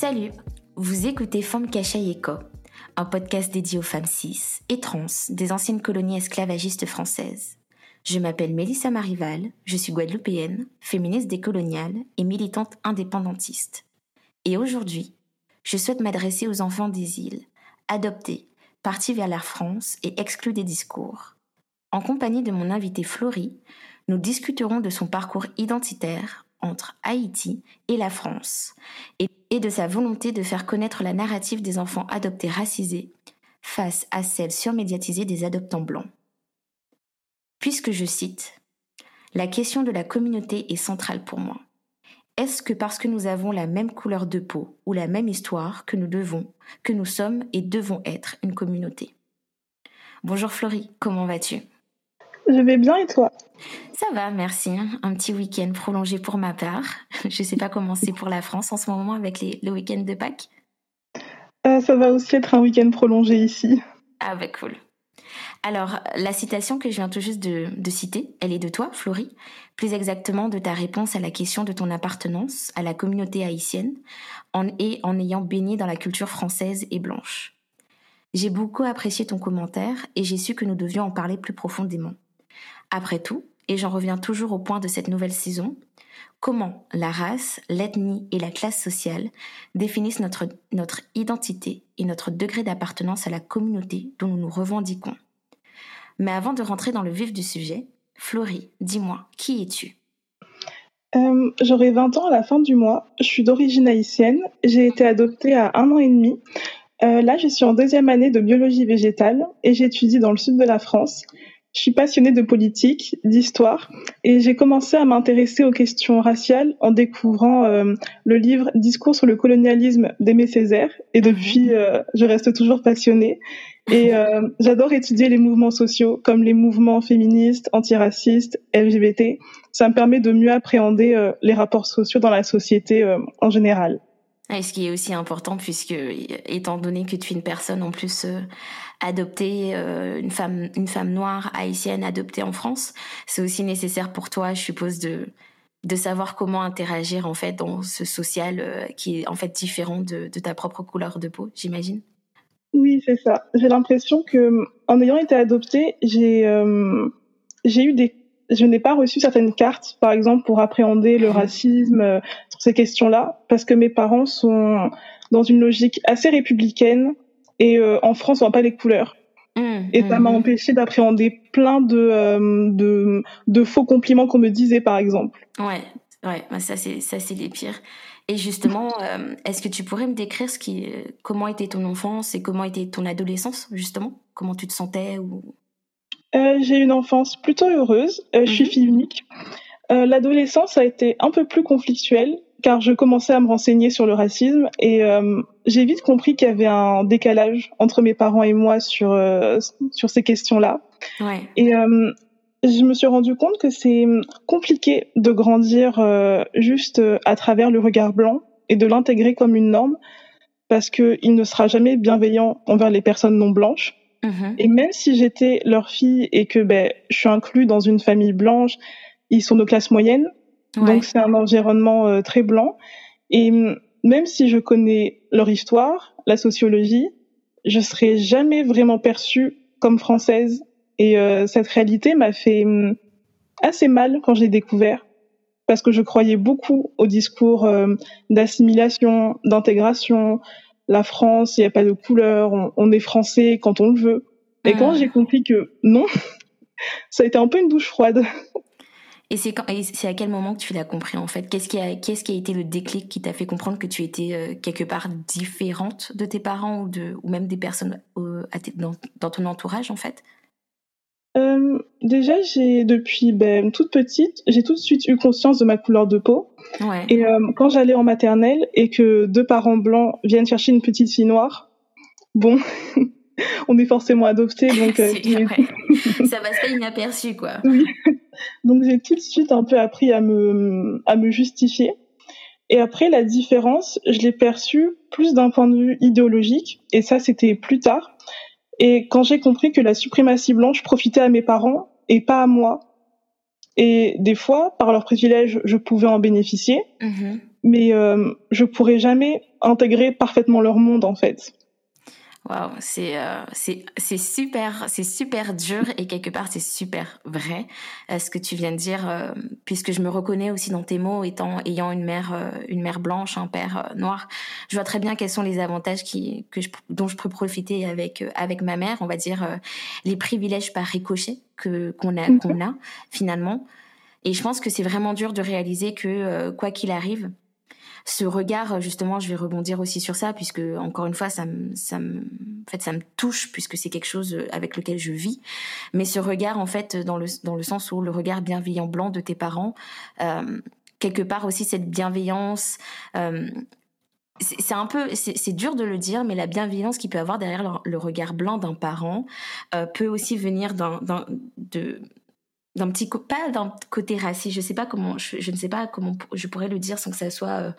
Salut, vous écoutez Femme Cachai Eco, un podcast dédié aux femmes cis et trans des anciennes colonies esclavagistes françaises. Je m'appelle Mélissa Marival, je suis guadeloupéenne, féministe décoloniale et militante indépendantiste. Et aujourd'hui, je souhaite m'adresser aux enfants des îles, adoptés, partis vers la France et exclus des discours. En compagnie de mon invité Florie, nous discuterons de son parcours identitaire entre Haïti et la France et de sa volonté de faire connaître la narrative des enfants adoptés racisés face à celle surmédiatisée des adoptants blancs. Puisque je cite, La question de la communauté est centrale pour moi. Est-ce que parce que nous avons la même couleur de peau ou la même histoire que nous devons, que nous sommes et devons être une communauté? Bonjour Florie, comment vas-tu? Je vais bien et toi? Ça va, merci. Un petit week-end prolongé pour ma part. Je ne sais pas comment c'est pour la France en ce moment avec les, le week-end de Pâques. Euh, ça va aussi être un week-end prolongé ici. Ah bah cool. Alors, la citation que je viens tout juste de, citer, elle est de toi, Florie, plus exactement de ta réponse à la question de ton appartenance à la communauté haïtienne en, ayant baigné dans la culture française et blanche. J'ai beaucoup apprécié ton commentaire et j'ai su que nous devions en parler plus profondément. Après tout, et j'en reviens toujours au point de cette nouvelle saison, comment la race, l'ethnie et la classe sociale définissent notre, identité et notre degré d'appartenance à la communauté dont nous nous revendiquons. Mais avant de rentrer dans le vif du sujet, Florie, dis-moi, qui es-tu? Euh, J'aurai 20 ans à la fin du mois. Je suis d'origine haïtienne. J'ai été adoptée à un an et demi. Euh, là, je suis en deuxième année de biologie végétale et j'étudie dans le sud de la France. Je suis passionnée de politique, d'histoire, et j'ai commencé à m'intéresser aux questions raciales en découvrant euh, le livre Discours sur le colonialisme d'Aimé Césaire. Et depuis, euh, je reste toujours passionnée. Et euh, j'adore étudier les mouvements sociaux, comme les mouvements féministes, antiracistes, LGBT. Ça me permet de mieux appréhender les rapports sociaux dans la société en général. Et ce qui est aussi important, puisque étant donné que tu es une personne en plus adopter euh, une femme une femme noire haïtienne adoptée en France, c'est aussi nécessaire pour toi, je suppose, de de savoir comment interagir en fait dans ce social euh, qui est en fait différent de, de ta propre couleur de peau, j'imagine. Oui, c'est ça. J'ai l'impression que en ayant été adoptée, j'ai euh, j'ai eu des je n'ai pas reçu certaines cartes, par exemple, pour appréhender le racisme sur ces questions-là, parce que mes parents sont dans une logique assez républicaine et euh, en France, on voit pas les couleurs. Mmh, et ça m'a mmh. empêché d'appréhender plein de, euh, de, de, faux compliments qu'on me disait, par exemple. Ouais, ouais, bah, ça c'est ça c'est les pires. Et justement, euh, est-ce que tu pourrais me décrire ce qui, comment était ton enfance et comment était ton adolescence, justement? Comment tu te sentais ou... J'ai une enfance plutôt heureuse. Je suis mmh. fille unique. L'adolescence a été un peu plus conflictuelle car je commençais à me renseigner sur le racisme et euh, j'ai vite compris qu'il y avait un décalage entre mes parents et moi sur euh, sur ces questions-là. Ouais. Et euh, je me suis rendu compte que c'est compliqué de grandir juste à travers le regard blanc et de l'intégrer comme une norme parce que il ne sera jamais bienveillant envers les personnes non blanches. Mm-hmm. Et même si j'étais leur fille et que ben je suis inclus dans une famille blanche, ils sont de classe moyenne, donc c'est un environnement euh, très blanc. Et même si je connais leur histoire, la sociologie, je serai jamais vraiment perçue comme française. Et euh, cette réalité m'a fait assez mal quand j'ai découvert, parce que je croyais beaucoup au discours euh, d'assimilation, d'intégration. La France, il n'y a pas de couleur, on, est français quand on le veut. Et quand j'ai compris que non, ça a été un peu une douche froide. Et c'est c'est à quel moment que tu l'as compris en fait? Qu'est-ce qui a qu'est-ce qui a été le déclic qui t'a fait comprendre que tu étais euh, quelque part différente de tes parents ou de ou même des personnes euh, dans, ton entourage en fait? Euh, Déjà, j'ai depuis ben, toute petite, j'ai tout de suite eu conscience de ma couleur de peau. Ouais. Et quand j'allais en maternelle et que deux parents blancs viennent chercher une petite fille noire, bon, on est forcément adopté, donc euh, ça passe pas inaperçu, quoi. Oui. Donc j'ai tout de suite un peu appris à me à me justifier. Et après, la différence, je l'ai perçue plus d'un point de vue idéologique, et ça, c'était plus tard. Et quand j'ai compris que la suprématie blanche profitait à mes parents et pas à moi, et des fois, par leur privilège, je pouvais en bénéficier, mm-hmm. mais euh, je pourrais jamais intégrer parfaitement leur monde, en fait. Waouh, c'est euh, c'est c'est super c'est super dur et quelque part c'est super vrai euh, ce que tu viens de dire euh, puisque je me reconnais aussi dans tes mots étant ayant une mère euh, une mère blanche un père noir. Je vois très bien quels sont les avantages qui que je, dont je peux profiter avec avec ma mère on va dire les privilèges par ricochet que qu'on a qu'on a finalement. Et je pense que c'est vraiment dur de réaliser que quoi qu'il arrive ce regard justement je vais rebondir aussi sur ça puisque encore une fois ça me ça me en fait ça me touche puisque c'est quelque chose avec lequel je vis. Mais ce regard en fait dans le dans le sens où le regard bienveillant blanc de tes parents euh, quelque part aussi cette bienveillance euh, c'est un peu, c'est dur de le dire, mais la bienveillance qu'il peut avoir derrière le, regard blanc d'un parent euh, peut aussi venir d'un de d'un petit pas d'un côté raciste je sais pas comment je, ne sais pas comment je pourrais le dire sans que ça soit euh,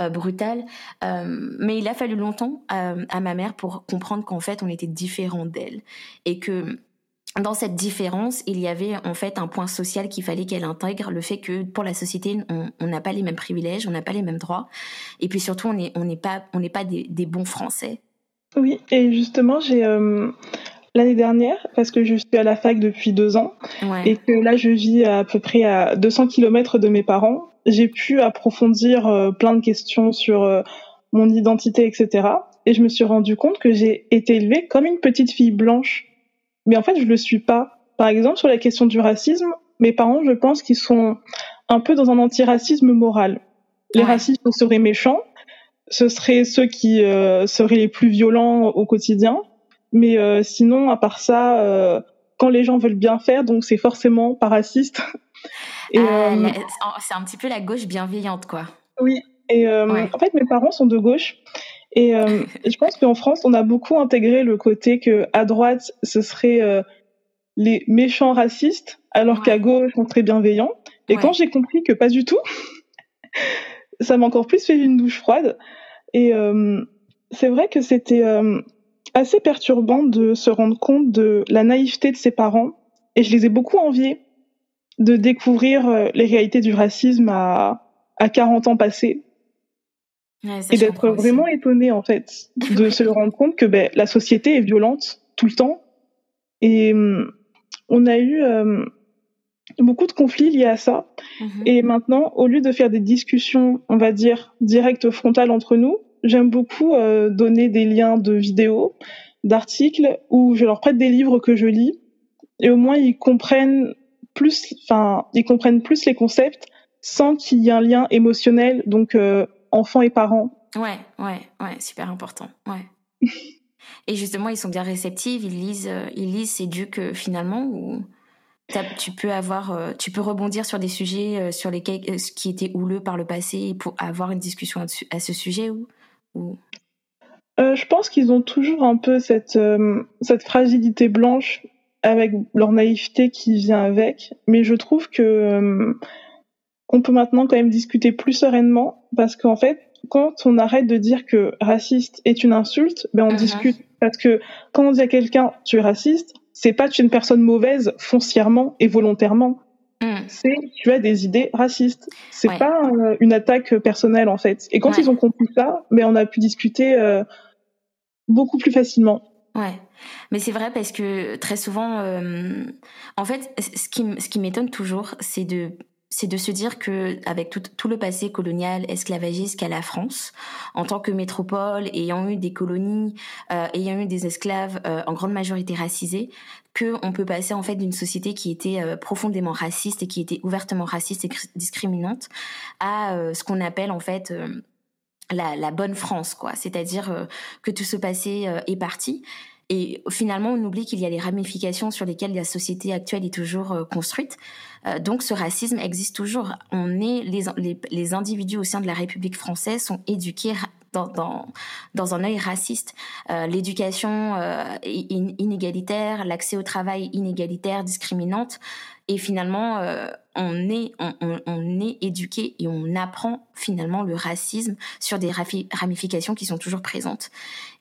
euh, brutal. Euh, mais il a fallu longtemps à ma mère pour comprendre qu'en fait on était différents d'elle. Et que dans cette différence, il y avait en fait un point social qu'il fallait qu'elle intègre, le fait que pour la société, on n'a pas les mêmes privilèges, on n'a pas les mêmes droits, et puis surtout, on n'est on pas on pas des, bons Français. Oui, et justement, j'ai l'année dernière parce que je suis à la fac depuis deux ans et que là je vis à, peu près à 200 km de mes parents. J'ai pu approfondir euh, plein de questions sur euh, mon identité, etc. Et je me suis rendu compte que j'ai été élevée comme une petite fille blanche. Mais en fait, je le suis pas. Par exemple, sur la question du racisme, mes parents, je pense qu'ils sont un peu dans un antiracisme moral. Les racistes seraient méchants, ce seraient ceux qui euh, seraient les plus violents au quotidien, mais euh, sinon, à part ça, euh, quand les gens veulent bien faire, donc c'est forcément pas raciste. Et, ah, euh, c'est un petit peu la gauche bienveillante, quoi. Oui. Et en fait, mes parents sont de gauche. Et je pense qu'en France, on a beaucoup intégré le côté que à droite, ce serait les méchants racistes, alors qu'à gauche, on serait bienveillant. Et quand j'ai compris que pas du tout, ça m'a encore plus fait une douche froide. Et c'est vrai que c'était assez perturbant de se rendre compte de la naïveté de ses parents, et je les ai beaucoup enviés de découvrir euh, les réalités du racisme à, à 40 ans passés. et d'être vraiment étonné en fait de se rendre compte que ben, la société est violente tout le temps et hum, on a eu euh, beaucoup de conflits liés à ça mm-hmm. et maintenant au lieu de faire des discussions on va dire directes frontales entre nous j'aime beaucoup euh, donner des liens de vidéos, d'articles où je leur prête des livres que je lis et au moins ils comprennent plus, enfin ils comprennent plus les concepts sans qu'il y ait un lien émotionnel, donc euh, enfants et parents. Ouais, ouais, ouais, super important. Ouais. et justement, ils sont bien réceptifs, ils lisent, euh, ils lisent, c'est dû que finalement ou tu peux avoir, tu peux rebondir sur des sujets sur lesquels qui étaient houleux par le passé pour avoir une discussion à ce sujet ou euh, je pense qu'ils ont toujours un peu cette, euh, cette fragilité blanche avec leur naïveté qui vient avec, mais je trouve que euh, on peut maintenant quand même discuter plus sereinement parce qu'en fait, quand on arrête de dire que raciste est une insulte, ben on uh-huh. discute parce que quand on dit à quelqu'un tu es raciste, c'est pas tu es une personne mauvaise foncièrement et volontairement. Mm. c'est tu as des idées racistes. C'est pas euh, une attaque personnelle en fait. Et quand ils ont compris ça, mais on a pu discuter euh, beaucoup plus facilement. Ouais, mais c'est vrai parce que très souvent, euh, en fait, ce qui, ce qui m'étonne toujours, c'est de c'est de se dire que avec tout, tout le passé colonial esclavagiste qu'a la France, en tant que métropole, ayant eu des colonies, euh, ayant eu des esclaves euh, en grande majorité racisés, que on peut passer en fait d'une société qui était euh, profondément raciste et qui était ouvertement raciste et discriminante à euh, ce qu'on appelle en fait la, la, bonne France, quoi. C'est-à-dire que tout ce passé est parti et finalement, on oublie qu'il y a des ramifications sur lesquelles la société actuelle est toujours euh, construite. Euh, donc, ce racisme existe toujours. On est les, les, les, individus au sein de la République française sont éduqués dans, dans, dans un œil raciste. Euh, l'éducation euh, inégalitaire, l'accès au travail inégalitaire, discriminante. Et finalement, euh, on, est, on, on, est éduqué et on apprend finalement le racisme sur des ramifications qui sont toujours présentes.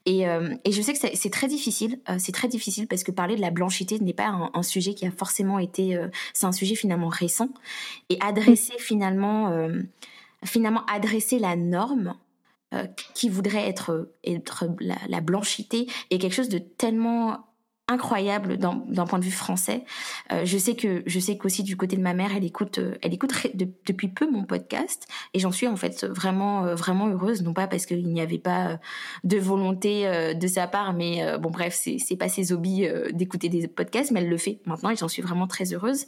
Et, euh, et je sais que c'est très difficile, euh, c'est très difficile parce que parler de la blanchité n'est pas un, un, sujet qui a forcément été, c'est un sujet finalement récent. Et adresser finalement, finalement adresser la norme euh, qui voudrait être, être la, la, blanchité est quelque chose de tellement incroyable d'un point de vue français. Euh, je sais que je sais qu'aussi du côté de ma mère, elle écoute, euh, elle écoute depuis peu mon podcast et j'en suis en fait vraiment vraiment heureuse, non pas parce qu'il n'y avait pas de volonté de sa part, mais bon bref, c'est pas ses hobbies d'écouter des podcasts, mais elle le fait maintenant et j'en suis vraiment très heureuse.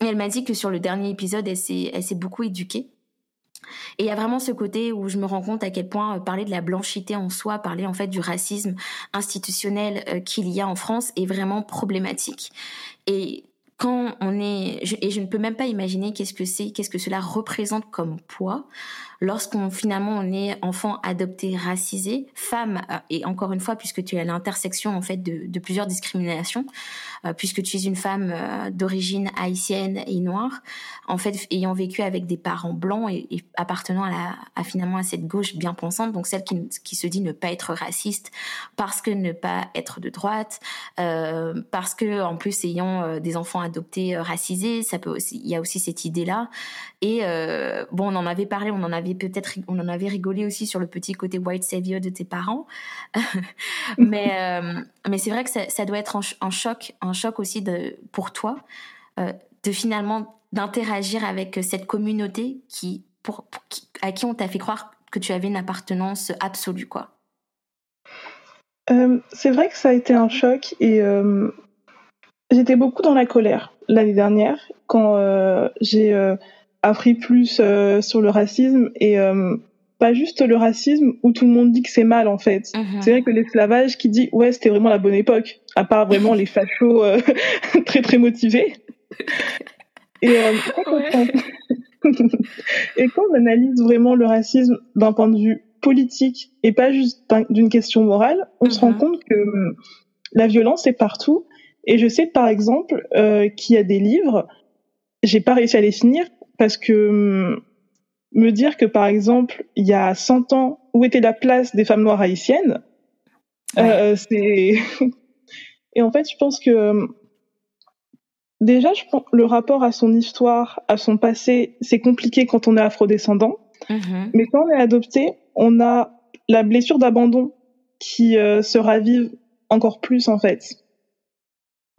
Et elle m'a dit que sur le dernier épisode, elle s'est beaucoup éduquée et il y a vraiment ce côté où je me rends compte à quel point euh, parler de la blanchité en soi, parler en fait du racisme institutionnel euh, qu'il y a en France est vraiment problématique. Et quand on est, et je ne peux même pas imaginer qu'est-ce que c'est, qu'est-ce que cela représente comme poids lorsqu'on finalement on est enfant adopté racisé, femme euh, et encore une fois puisque tu es à l'intersection en fait de, plusieurs discriminations, puisque tu es une femme euh, d'origine haïtienne et noire, en fait ayant vécu avec des parents blancs et, appartenant à, la, à, finalement à cette gauche bien pensante, donc celle qui, qui, se dit ne pas être raciste parce que ne pas être de droite, euh, parce que en plus ayant des enfants adoptés racisés, ça peut aussi, il y a aussi cette idée là. Et bon, on en avait parlé, on en avait peut-être, on en avait rigolé aussi sur le petit côté white savior de tes parents. mais euh, mais c'est vrai que ça, doit être un, choc, un choc aussi de, pour toi, euh, de finalement d'interagir avec cette communauté qui, pour, à qui on t'a fait croire que tu avais une appartenance absolue, quoi. Euh, c'est vrai que ça a été un choc et j'étais beaucoup dans la colère l'année dernière quand j'ai appris plus euh, sur le racisme et euh, pas juste le racisme où tout le monde dit que c'est mal en fait. Mhm. C'est vrai que l'esclavage qui dit ouais c'était vraiment la bonne époque, à part vraiment les fachos euh, très très motivés. Et, et quand on analyse vraiment le racisme d'un point de vue politique et pas juste d'une question morale, on se rend mhm. compte que hum, la violence est partout. Et je sais par exemple qu'il y a des livres, j'ai pas réussi à les finir, parce que hum, me dire que par exemple il y a 100 ans où était la place des femmes noires haïtiennes euh, c'est et en fait je pense que hum, déjà je pense le rapport à son histoire à son passé c'est compliqué quand on est afrodescendant. Mm-hmm. mais quand on est adopté on a la blessure d'abandon qui euh, se ravive encore plus en fait.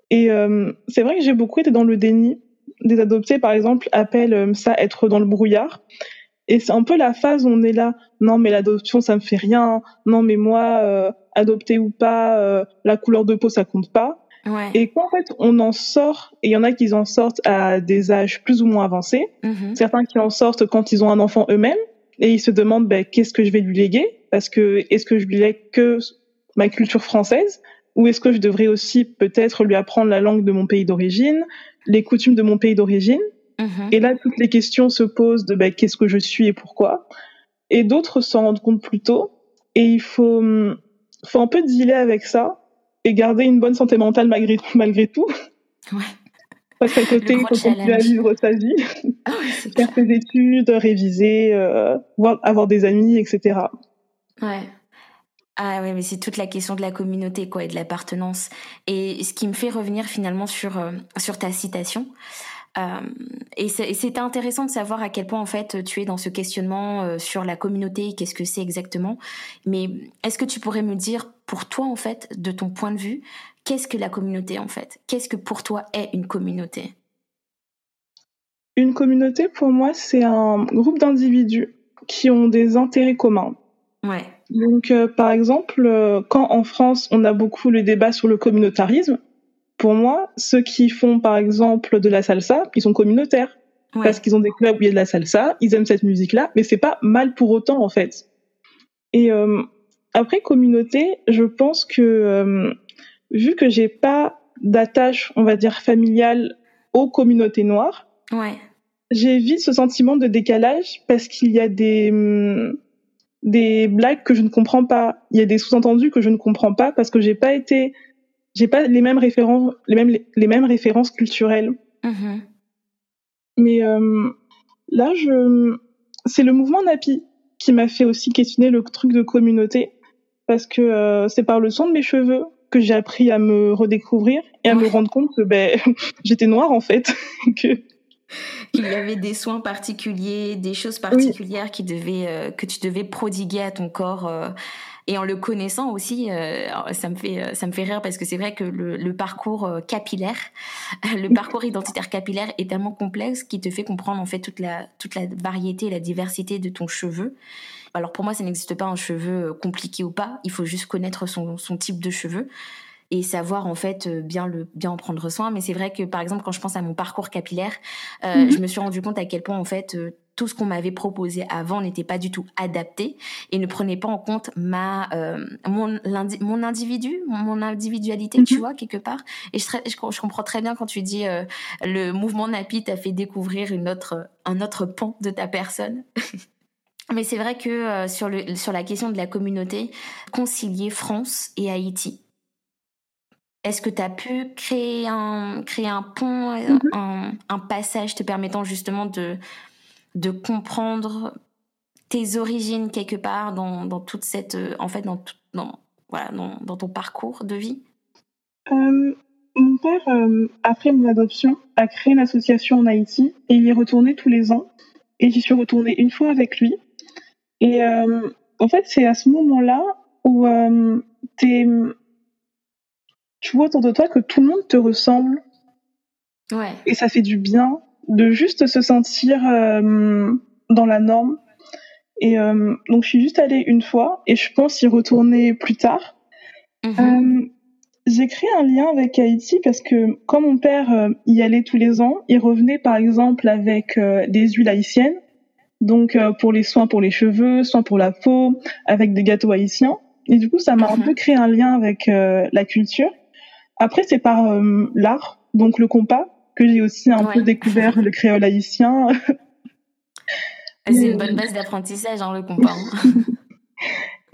Et hum, c'est vrai que j'ai beaucoup été dans le déni des adoptés, par exemple, appellent euh, ça être dans le brouillard. Et c'est un peu la phase où on est là, non mais l'adoption ça me fait rien, non mais moi euh, adopté ou pas, euh, la couleur de peau ça compte pas. Ouais. Et quand en fait on en sort, et il y en a qui en sortent à des âges plus ou moins avancés, mm-hmm. certains qui en sortent quand ils ont un enfant eux-mêmes, et ils se demandent ben, qu'est-ce que je vais lui léguer, parce que est-ce que je lui lègue que ma culture française, ou est-ce que je devrais aussi peut-être lui apprendre la langue de mon pays d'origine, les coutumes de mon pays d'origine? Mhm. Et là, toutes les questions se posent de bah, qu'est-ce que je suis et pourquoi? Et d'autres s'en rendent compte plus tôt. Et il faut, hum, faut un peu dealer avec ça et garder une bonne santé mentale malgré, malgré tout. Ouais. Parce qu'à côté, il faut continuer à vivre sa vie, ah faire ses études, réviser, euh, avoir des amis, etc. Ouais. Ah ouais, mais c'est toute la question de la communauté, quoi, et de l'appartenance. Et ce qui me fait revenir finalement sur euh, sur ta citation. Euh, et c'était intéressant de savoir à quel point en fait tu es dans ce questionnement euh, sur la communauté, qu'est-ce que c'est exactement. Mais est-ce que tu pourrais me dire pour toi en fait, de ton point de vue, qu'est-ce que la communauté en fait? Qu'est-ce que pour toi est une communauté? Une communauté pour moi c'est un groupe d'individus qui ont des intérêts communs. Ouais. Donc, euh, par exemple, euh, quand en France, on a beaucoup le débat sur le communautarisme, pour moi, ceux qui font, par exemple, de la salsa, ils sont communautaires. Parce qu'ils ont des clubs où il y a de la salsa, ils aiment cette musique-là, mais c'est pas mal pour autant, en fait. Et euh, après, communauté, je pense que, vu que j'ai pas d'attache, on va dire, familiale aux communautés noires, ouais. j'ai vite ce sentiment de décalage parce qu'il y a des... Hum, des blagues que je ne comprends pas. Il y a des sous-entendus que je ne comprends pas parce que j'ai pas été, j'ai pas les mêmes références, les mêmes les mêmes références culturelles. Mm-hmm. Mais euh, là, je, c'est le mouvement Napi qui m'a fait aussi questionner le truc de communauté parce que euh, c'est par le son de mes cheveux que j'ai appris à me redécouvrir et à me rendre compte que ben j'étais noire en fait que qu'il y avait des soins particuliers, des choses particulières qui devaient, euh, que tu devais prodiguer à ton corps. Euh, et en le connaissant aussi, euh, ça me fait ça me fait rire parce que c'est vrai que le, le parcours capillaire, le parcours identitaire capillaire est tellement complexe qu'il te fait comprendre en fait toute la toute la variété et la diversité de ton cheveu. Alors pour moi, ça n'existe pas un cheveu compliqué ou pas. Il faut juste connaître son, son type de cheveux et savoir en fait euh, bien le bien en prendre soin. Mais c'est vrai que par exemple quand je pense à mon parcours capillaire, euh, mhm. je me suis rendu compte à quel point en fait euh, tout ce qu'on m'avait proposé avant n'était pas du tout adapté et ne prenait pas en compte ma mon mon individu mon individualité tu mhm. vois quelque part et je, je, je, comprends très bien quand tu dis le mouvement Napi t'a fait découvrir une autre un autre pan de ta personne Mais c'est vrai que sur, le, sur la question de la communauté, concilier France et Haïti, est-ce que tu as pu créer un, créer un pont, euh, mhm. un, passage te permettant justement de, de comprendre tes origines quelque part dans, dans toute cette. Euh, en fait, dans, dans, voilà, dans, dans, ton parcours de vie? Euh, Mon père, après mon adoption, a créé une association en Haïti et il y est retourné tous les ans. Et j'y suis retournée une fois avec lui. Et en fait, c'est à ce moment-là où tu es tu vois autour de toi que tout le monde te ressemble. Ouais. Et ça fait du bien de juste se sentir euh, dans la norme. Et euh, donc je suis juste allée une fois et je pense y retourner plus tard. Mm-hmm. Euh, j'ai créé un lien avec Haïti parce que quand mon père y allait tous les ans, il revenait par exemple avec des huiles haïtiennes, donc pour les soins pour les cheveux, soins pour la peau, avec des gâteaux haïtiens. Et du coup, ça m'a un mm-hmm. peu créé un lien avec la culture. Après, c'est par euh, l'art, donc le compas, que j'ai aussi un peu découvert le créole haïtien. C'est une bonne base d'apprentissage, hein, le compas. Hein.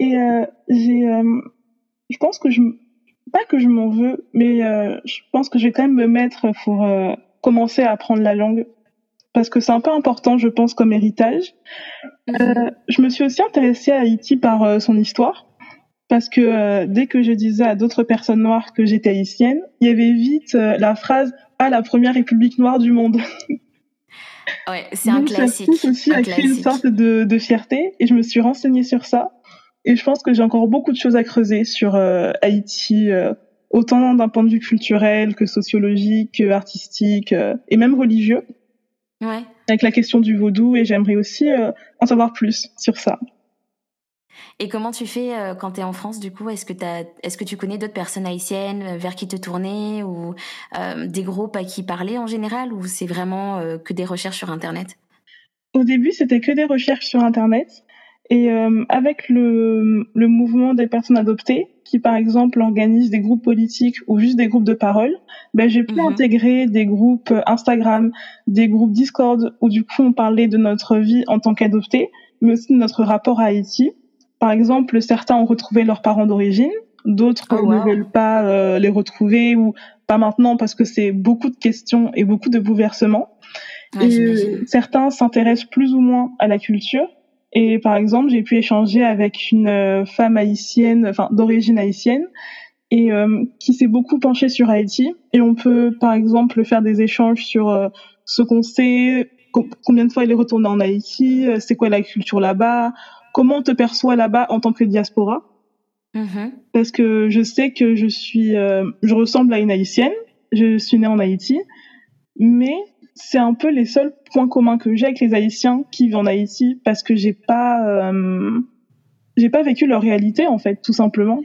Et euh, j'ai, euh, je pense que je, pas que je m'en veux, mais je pense que je vais quand même me mettre pour commencer à apprendre la langue parce que c'est un peu important, je pense, comme héritage. Mhm. je me suis aussi intéressée à Haïti par son histoire parce que euh, dès que je disais à d'autres personnes noires que j'étais haïtienne, il y avait vite euh, la phrase « Ah, la première république noire du monde ». Ouais, c'est un classique. Ça aussi a créé une sorte de, de, fierté et je me suis renseignée sur ça. Et je pense que j'ai encore beaucoup de choses à creuser sur euh, Haïti, autant d'un point de vue culturel que sociologique, artistique et même religieux. Ouais. Avec la question du vaudou et j'aimerais aussi en savoir plus sur ça. Et comment tu fais euh, quand tu es en France du coup? Est-ce que, est que tu connais d'autres personnes haïtiennes euh, vers qui te tourner ou euh, des groupes à qui parler en général ou c'est vraiment que des recherches sur Internet? Au début, c'était que des recherches sur Internet. Et avec le, le, mouvement des personnes adoptées, qui par exemple organise des groupes politiques ou juste des groupes de parole, ben, j'ai pu mhm. intégrer des groupes Instagram, des groupes Discord, où du coup on parlait de notre vie en tant qu'adoptés, mais aussi de notre rapport à Haïti. Par exemple, certains ont retrouvé leurs parents d'origine, d'autres oh, ne veulent pas euh, les retrouver ou pas maintenant parce que c'est beaucoup de questions et beaucoup de bouleversements. et certains s'intéressent plus ou moins à la culture. Et par exemple, j'ai pu échanger avec une euh, femme haïtienne, enfin d'origine haïtienne, et euh, qui s'est beaucoup penchée sur Haïti. Et on peut, par exemple, faire des échanges sur ce qu'on sait, combien de fois il est retourné en Haïti, c'est quoi la culture là-bas, comment on te perçoit là-bas en tant que diaspora? Mm-hmm. Parce que je sais que je suis, euh, je ressemble à une haïtienne. Je suis née en Haïti, mais c'est un peu les seuls points communs que j'ai avec les Haïtiens qui vivent en Haïti parce que j'ai pas, euh, j'ai pas vécu leur réalité en fait, tout simplement.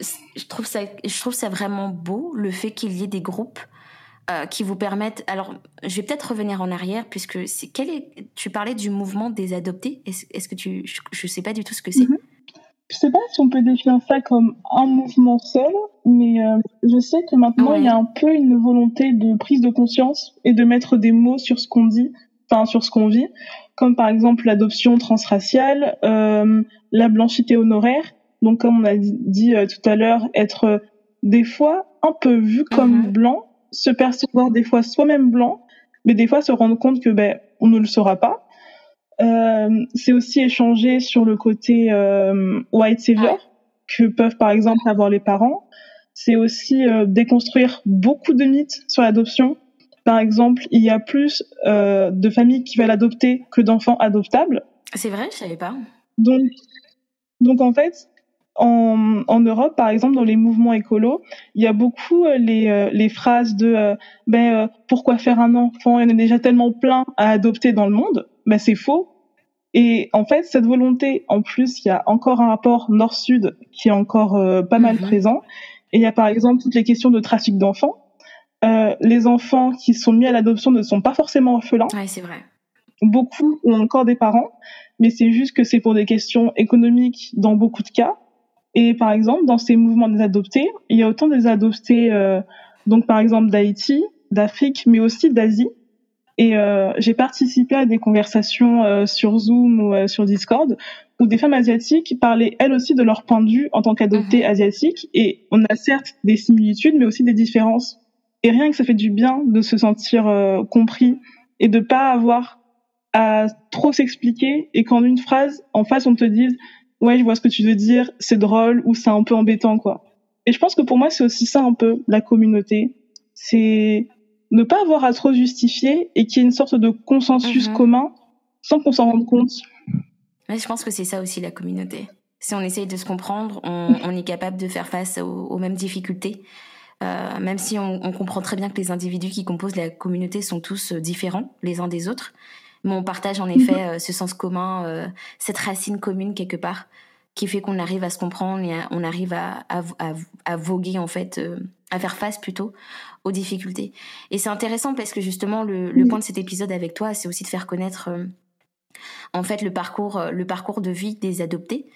Je trouve ça, je trouve ça vraiment beau le fait qu'il y ait des groupes euh, qui vous permettent. Alors, je vais peut-être revenir en arrière puisque c'est quel est. Tu parlais du mouvement des adoptés. Est-ce que tu. Je ne sais pas du tout ce que c'est. Je mhm. ne Je sais pas si on peut définir ça comme un mouvement seul, mais euh, je sais que maintenant il y a un peu une volonté de prise de conscience et de mettre des mots sur ce qu'on dit, enfin sur ce qu'on vit. comme par exemple l'adoption transraciale, euh, la blanchité honoraire. Donc comme on a dit, tout à l'heure, être des fois un peu vu comme mhm. blanc, se percevoir des fois soi-même blanc, mais des fois se rendre compte que ben on ne le sera pas. Euh, c'est aussi échanger sur le côté euh, white savior que peuvent par exemple avoir les parents. C'est aussi euh, déconstruire beaucoup de mythes sur l'adoption. Par exemple, il y a plus euh, de familles qui veulent adopter que d'enfants adoptables. C'est vrai, je savais pas. Donc, donc en fait, en, en, Europe, par exemple, dans les mouvements écolos, il y a beaucoup euh, les, euh, les phrases de euh, ben, pourquoi faire un enfant? Il y en a déjà tellement plein à adopter dans le monde. Ben, c'est faux. Et en fait, cette volonté, en plus, il y a encore un rapport nord-sud qui est encore pas mal mhm. présent. Et il y a par exemple toutes les questions de trafic d'enfants. les enfants qui sont mis à l'adoption ne sont pas forcément orphelins. Oui, c'est vrai. Beaucoup ont encore des parents, mais c'est juste que c'est pour des questions économiques dans beaucoup de cas. Et par exemple, dans ces mouvements des adoptés, il y a autant des adoptés, euh, donc par exemple d'Haïti, d'Afrique, mais aussi d'Asie. Et euh, j'ai participé à des conversations euh, sur Zoom ou sur Discord où des femmes asiatiques parlaient elles aussi de leur point de vue en tant qu'adoptées mhm. asiatiques. Et on a certes des similitudes, mais aussi des différences. Et rien que ça fait du bien de se sentir compris et de pas avoir à trop s'expliquer et qu'en une phrase, en face, on te dise ouais, je vois ce que tu veux dire, c'est drôle ou c'est un peu embêtant, quoi. Et je pense que pour moi, c'est aussi ça un peu, la communauté. C'est ne pas avoir à trop justifier et qu'il y ait une sorte de consensus mhm. commun sans qu'on s'en rende compte. je pense que c'est ça aussi la communauté. Si on essaye de se comprendre, on, on est capable de faire face aux, mêmes difficultés. Euh, même si on, on, comprend très bien que les individus qui composent la communauté sont tous euh, différents les uns des autres. Mais on partage en effet euh, ce sens commun, euh, cette racine commune quelque part, qui fait qu'on arrive à se comprendre et on arrive à, à, à, voguer en fait, euh, à faire face plutôt aux difficultés. Et c'est intéressant parce que justement le, le, point de cet épisode avec toi, c'est aussi de faire connaître en fait le parcours, le parcours de vie des adoptés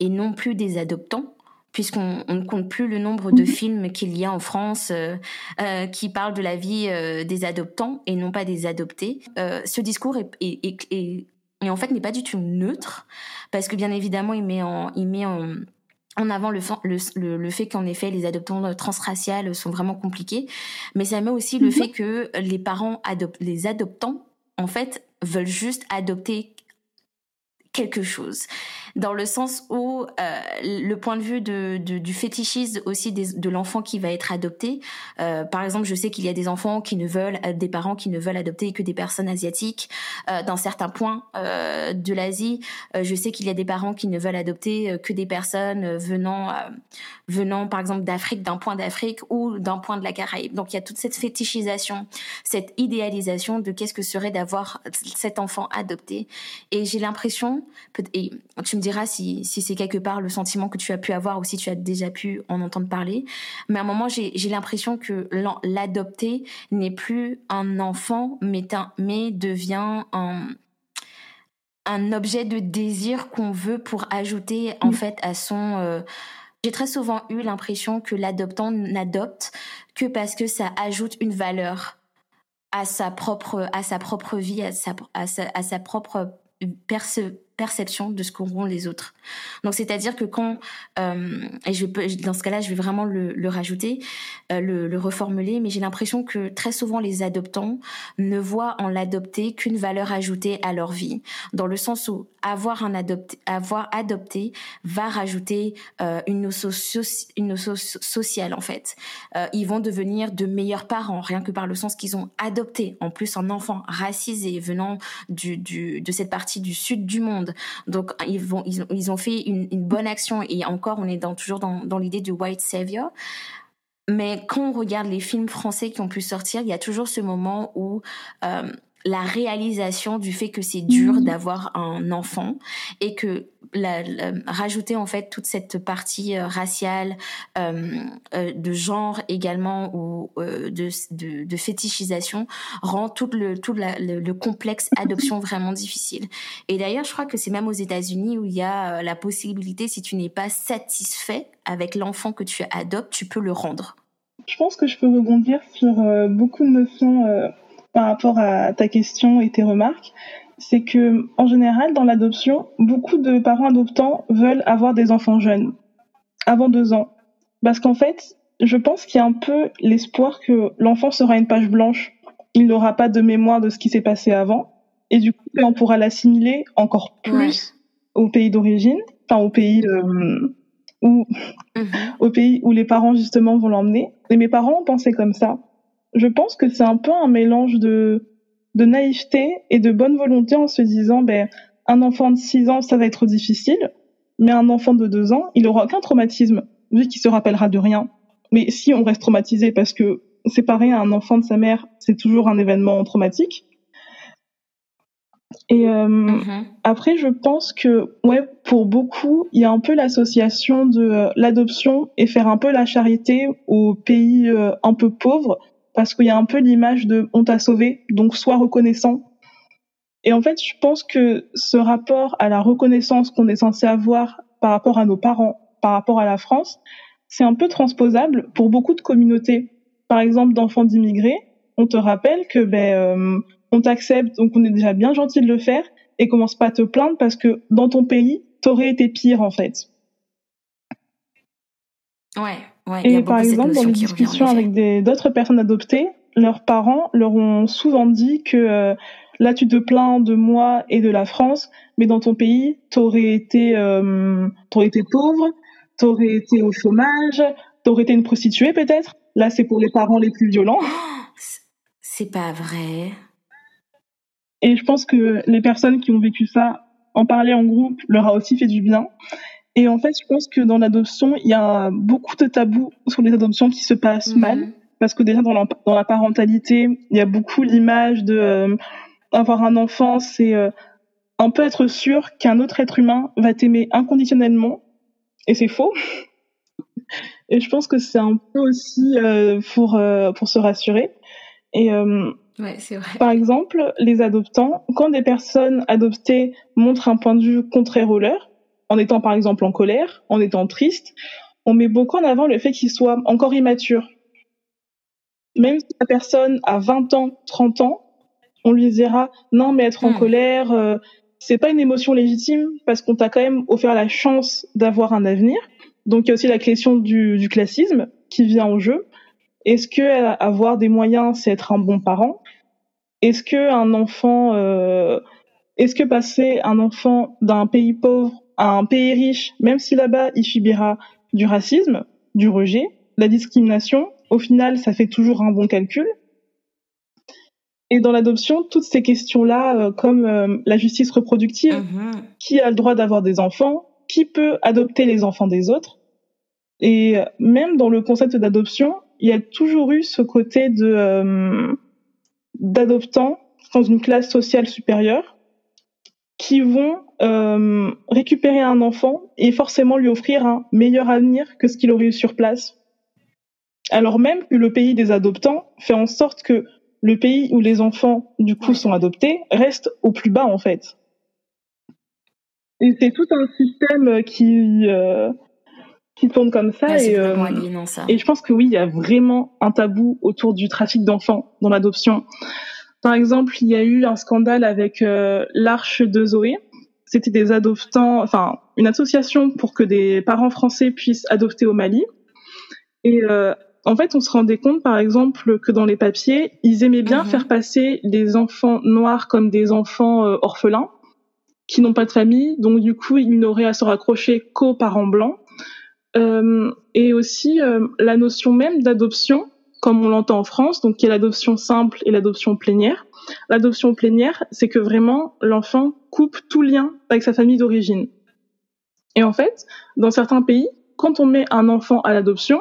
et non plus des adoptants puisqu'on ne compte plus le nombre de mhm. films qu'il y a en France euh, euh, qui parlent de la vie euh, des adoptants et non pas des adoptés. ce discours est, est, est, en fait n'est pas du tout neutre parce que bien évidemment il met en il met en en avant le, le, le fait qu'en effet les adoptants transraciales sont vraiment compliqués, mais ça met aussi le mhm. fait que les parents les adoptants en fait veulent juste adopter quelque chose dans le sens où euh, le point de vue de, de, du fétichisme aussi de l'enfant qui va être adopté. Euh, par exemple, je sais qu'il y a des enfants qui ne veulent, euh, des parents qui ne veulent adopter que des personnes asiatiques. Euh, dans certains points euh, de l'Asie, euh, je sais qu'il y a des parents qui ne veulent adopter que des personnes venant, venant par exemple d'Afrique, d'un point d'Afrique ou d'un point de la Caraïbe. Donc il y a toute cette fétichisation, cette idéalisation de qu'est-ce que serait d'avoir cet enfant adopté. Et j'ai l'impression, et tu me diras si, si c'est quelque part le sentiment que tu as pu avoir ou si tu as déjà pu en entendre parler. Mais à un moment, j'ai l'impression que l'adopter n'est plus un enfant, mais, mais devient un, un objet de désir qu'on veut pour ajouter en fait à son... Euh, j'ai très souvent eu l'impression que l'adoptant n'adopte que parce que ça ajoute une valeur à sa propre à sa propre vie à sa à sa, à sa propre perce perception de ce qu'auront les autres. Donc c'est-à-dire que quand euh, et je dans ce cas-là, je vais vraiment le, rajouter, euh, le, le, reformuler, mais j'ai l'impression que très souvent les adoptants ne voient en l'adopter qu'une valeur ajoutée à leur vie, dans le sens où avoir un adopté, avoir adopté va rajouter euh, une notion sociale en fait. Ils vont devenir de meilleurs parents rien que par le sens qu'ils ont adopté en plus un enfant racisé venant de cette partie du sud du monde donc ils vont, ils, ont fait une, bonne action et encore on est dans, toujours dans, dans l'idée du white savior. Mais quand on regarde les films français qui ont pu sortir, il y a toujours ce moment où euh, la réalisation du fait que c'est dur mhm. d'avoir un enfant et que la, rajouter en fait toute cette partie euh, raciale euh, euh, de genre également ou de, de, de, fétichisation rend tout le tout le, le, complexe adoption vraiment difficile et d'ailleurs je crois que c'est même aux États-Unis où il y a la possibilité si tu n'es pas satisfait avec l'enfant que tu adoptes tu peux le rendre je pense que je peux rebondir sur beaucoup de notions par rapport à ta question et tes remarques. C'est que en général, dans l'adoption, beaucoup de parents adoptants veulent avoir des enfants jeunes, avant deux ans, parce qu'en fait, je pense qu'il y a un peu l'espoir que l'enfant sera une page blanche. Il n'aura pas de mémoire de ce qui s'est passé avant, et du coup, on pourra l'assimiler encore plus au pays d'origine, enfin au pays euh, où, mhm. au pays où les parents justement vont l'emmener. Et mes parents pensaient comme ça. Je pense que c'est un peu un mélange de de naïveté et de bonne volonté en se disant, ben, un enfant de 6 ans, ça va être difficile, mais un enfant de 2 ans, il aura aucun traumatisme, vu qu'il se rappellera de rien. Mais si on reste traumatisé parce que séparer un enfant de sa mère, c'est toujours un événement traumatique. Et euh, mm-hmm. après, je pense que, ouais, pour beaucoup, il y a un peu l'association de euh, l'adoption et faire un peu la charité aux pays euh, un peu pauvres parce qu'il y a un peu l'image de on t'a sauvé, donc sois reconnaissant. Et en fait, je pense que ce rapport à la reconnaissance qu'on est censé avoir par rapport à nos parents, par rapport à la France, c'est un peu transposable pour beaucoup de communautés. Par exemple, d'enfants d'immigrés, on te rappelle que ben euh, on t'accepte, donc on est déjà bien gentil de le faire, et commence pas à te plaindre parce que dans ton pays, t'aurais été pire en fait. Ouais et par exemple, dans les discussions avec d'autres personnes adoptées, leurs parents leur ont souvent dit que euh, là tu te plains de moi et de la France, mais dans ton pays, t'aurais été, euh, t'aurais été pauvre, t'aurais été au chômage, t'aurais été une prostituée peut-être. Là, c'est pour les parents les plus violents. C'est pas vrai. Et je pense que les personnes qui ont vécu ça, en parler en groupe, leur a aussi fait du bien. Et en fait, je pense que dans l'adoption, il y a beaucoup de tabous sur les adoptions qui se passent mhm. mal. Parce que déjà, dans la, dans la parentalité, il y a beaucoup l'image de euh, avoir un enfant, c'est euh, un peu être sûr qu'un autre être humain va t'aimer inconditionnellement. Et c'est faux. Et je pense que c'est un peu aussi euh, pour, euh, pour se rassurer. Et ouais, c'est vrai. par exemple, les adoptants, quand des personnes adoptées montrent un point de vue contraire au leur, en étant par exemple en colère, en étant triste, on met beaucoup en avant le fait qu'il soit encore immature. Même si la personne a 20 ans, 30 ans, on lui dira non mais être en hmm. colère, euh, c'est pas une émotion légitime parce qu'on t'a quand même offert la chance d'avoir un avenir. Donc il y a aussi la question du, classisme qui vient en jeu. Est-ce que avoir des moyens c'est être un bon parent? Est-ce que un enfant, euh, est-ce que passer un enfant d'un pays pauvre un pays riche, même si là-bas il subira du racisme, du rejet, la discrimination, au final, ça fait toujours un bon calcul. Et dans l'adoption, toutes ces questions-là, euh, comme euh, la justice reproductive, mhm. qui a le droit d'avoir des enfants, qui peut adopter les enfants des autres, et euh, même dans le concept d'adoption, il y a toujours eu ce côté de d'adoptants dans une classe sociale supérieure qui vont euh, récupérer un enfant et forcément lui offrir un meilleur avenir que ce qu'il aurait eu sur place. Alors même que le pays des adoptants fait en sorte que le pays où les enfants du coup sont adoptés reste au plus bas en fait. Et c'est tout un système qui euh, qui tourne comme ça, et, euh, ça et je pense que oui, il y a vraiment un tabou autour du trafic d'enfants dans l'adoption. Par exemple, il y a eu un scandale avec euh, l'Arche de Zoé. C'était des adoptants, enfin une association pour que des parents français puissent adopter au Mali. Et euh, en fait, on se rendait compte, par exemple, que dans les papiers, ils aimaient bien mhm. faire passer les enfants noirs comme des enfants euh, orphelins qui n'ont pas de famille, donc du coup, ils n'auraient à se raccrocher qu'aux parents blancs. Euh, et aussi la notion même d'adoption comme on l'entend en France, donc y a l'adoption simple et l'adoption plénière. L'adoption plénière, c'est que vraiment l'enfant coupe tout lien avec sa famille d'origine. Et en fait, dans certains pays, quand on met un enfant à l'adoption,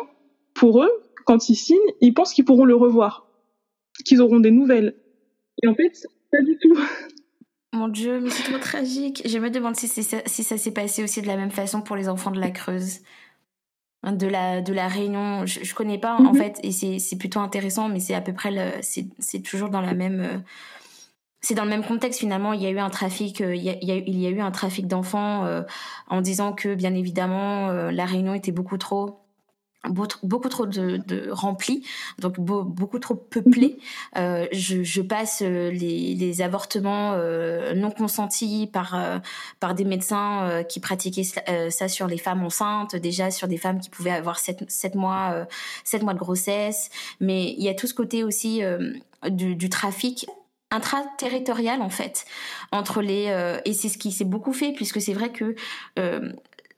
pour eux, quand ils signent, ils pensent qu'ils pourront le revoir, qu'ils auront des nouvelles. Et en fait, pas du tout. Mon Dieu, mais c'est trop tragique. Je me demande si ça s'est passé aussi de la même façon pour les enfants de la Creuse de la de la Réunion. Je, je connais pas en mhm. fait et c'est c'est plutôt intéressant, mais c'est à peu près c'est c'est toujours dans la même euh, c'est dans le même contexte finalement. Il y a eu un trafic, euh, il y a, il y a eu un trafic d'enfants euh, en disant que bien évidemment la Réunion était beaucoup trop beaucoup trop de, de rempli, donc beaucoup trop peuplé. Mhm. Euh, je, je, passe euh, les, les avortements euh, non consentis par euh, par des médecins qui pratiquaient ça sur les femmes enceintes, déjà sur des femmes qui pouvaient avoir 7, 7 mois 7 mois de grossesse, mais il y a tout ce côté aussi du, du trafic intraterritorial en fait entre les et c'est ce qui s'est beaucoup fait puisque c'est vrai que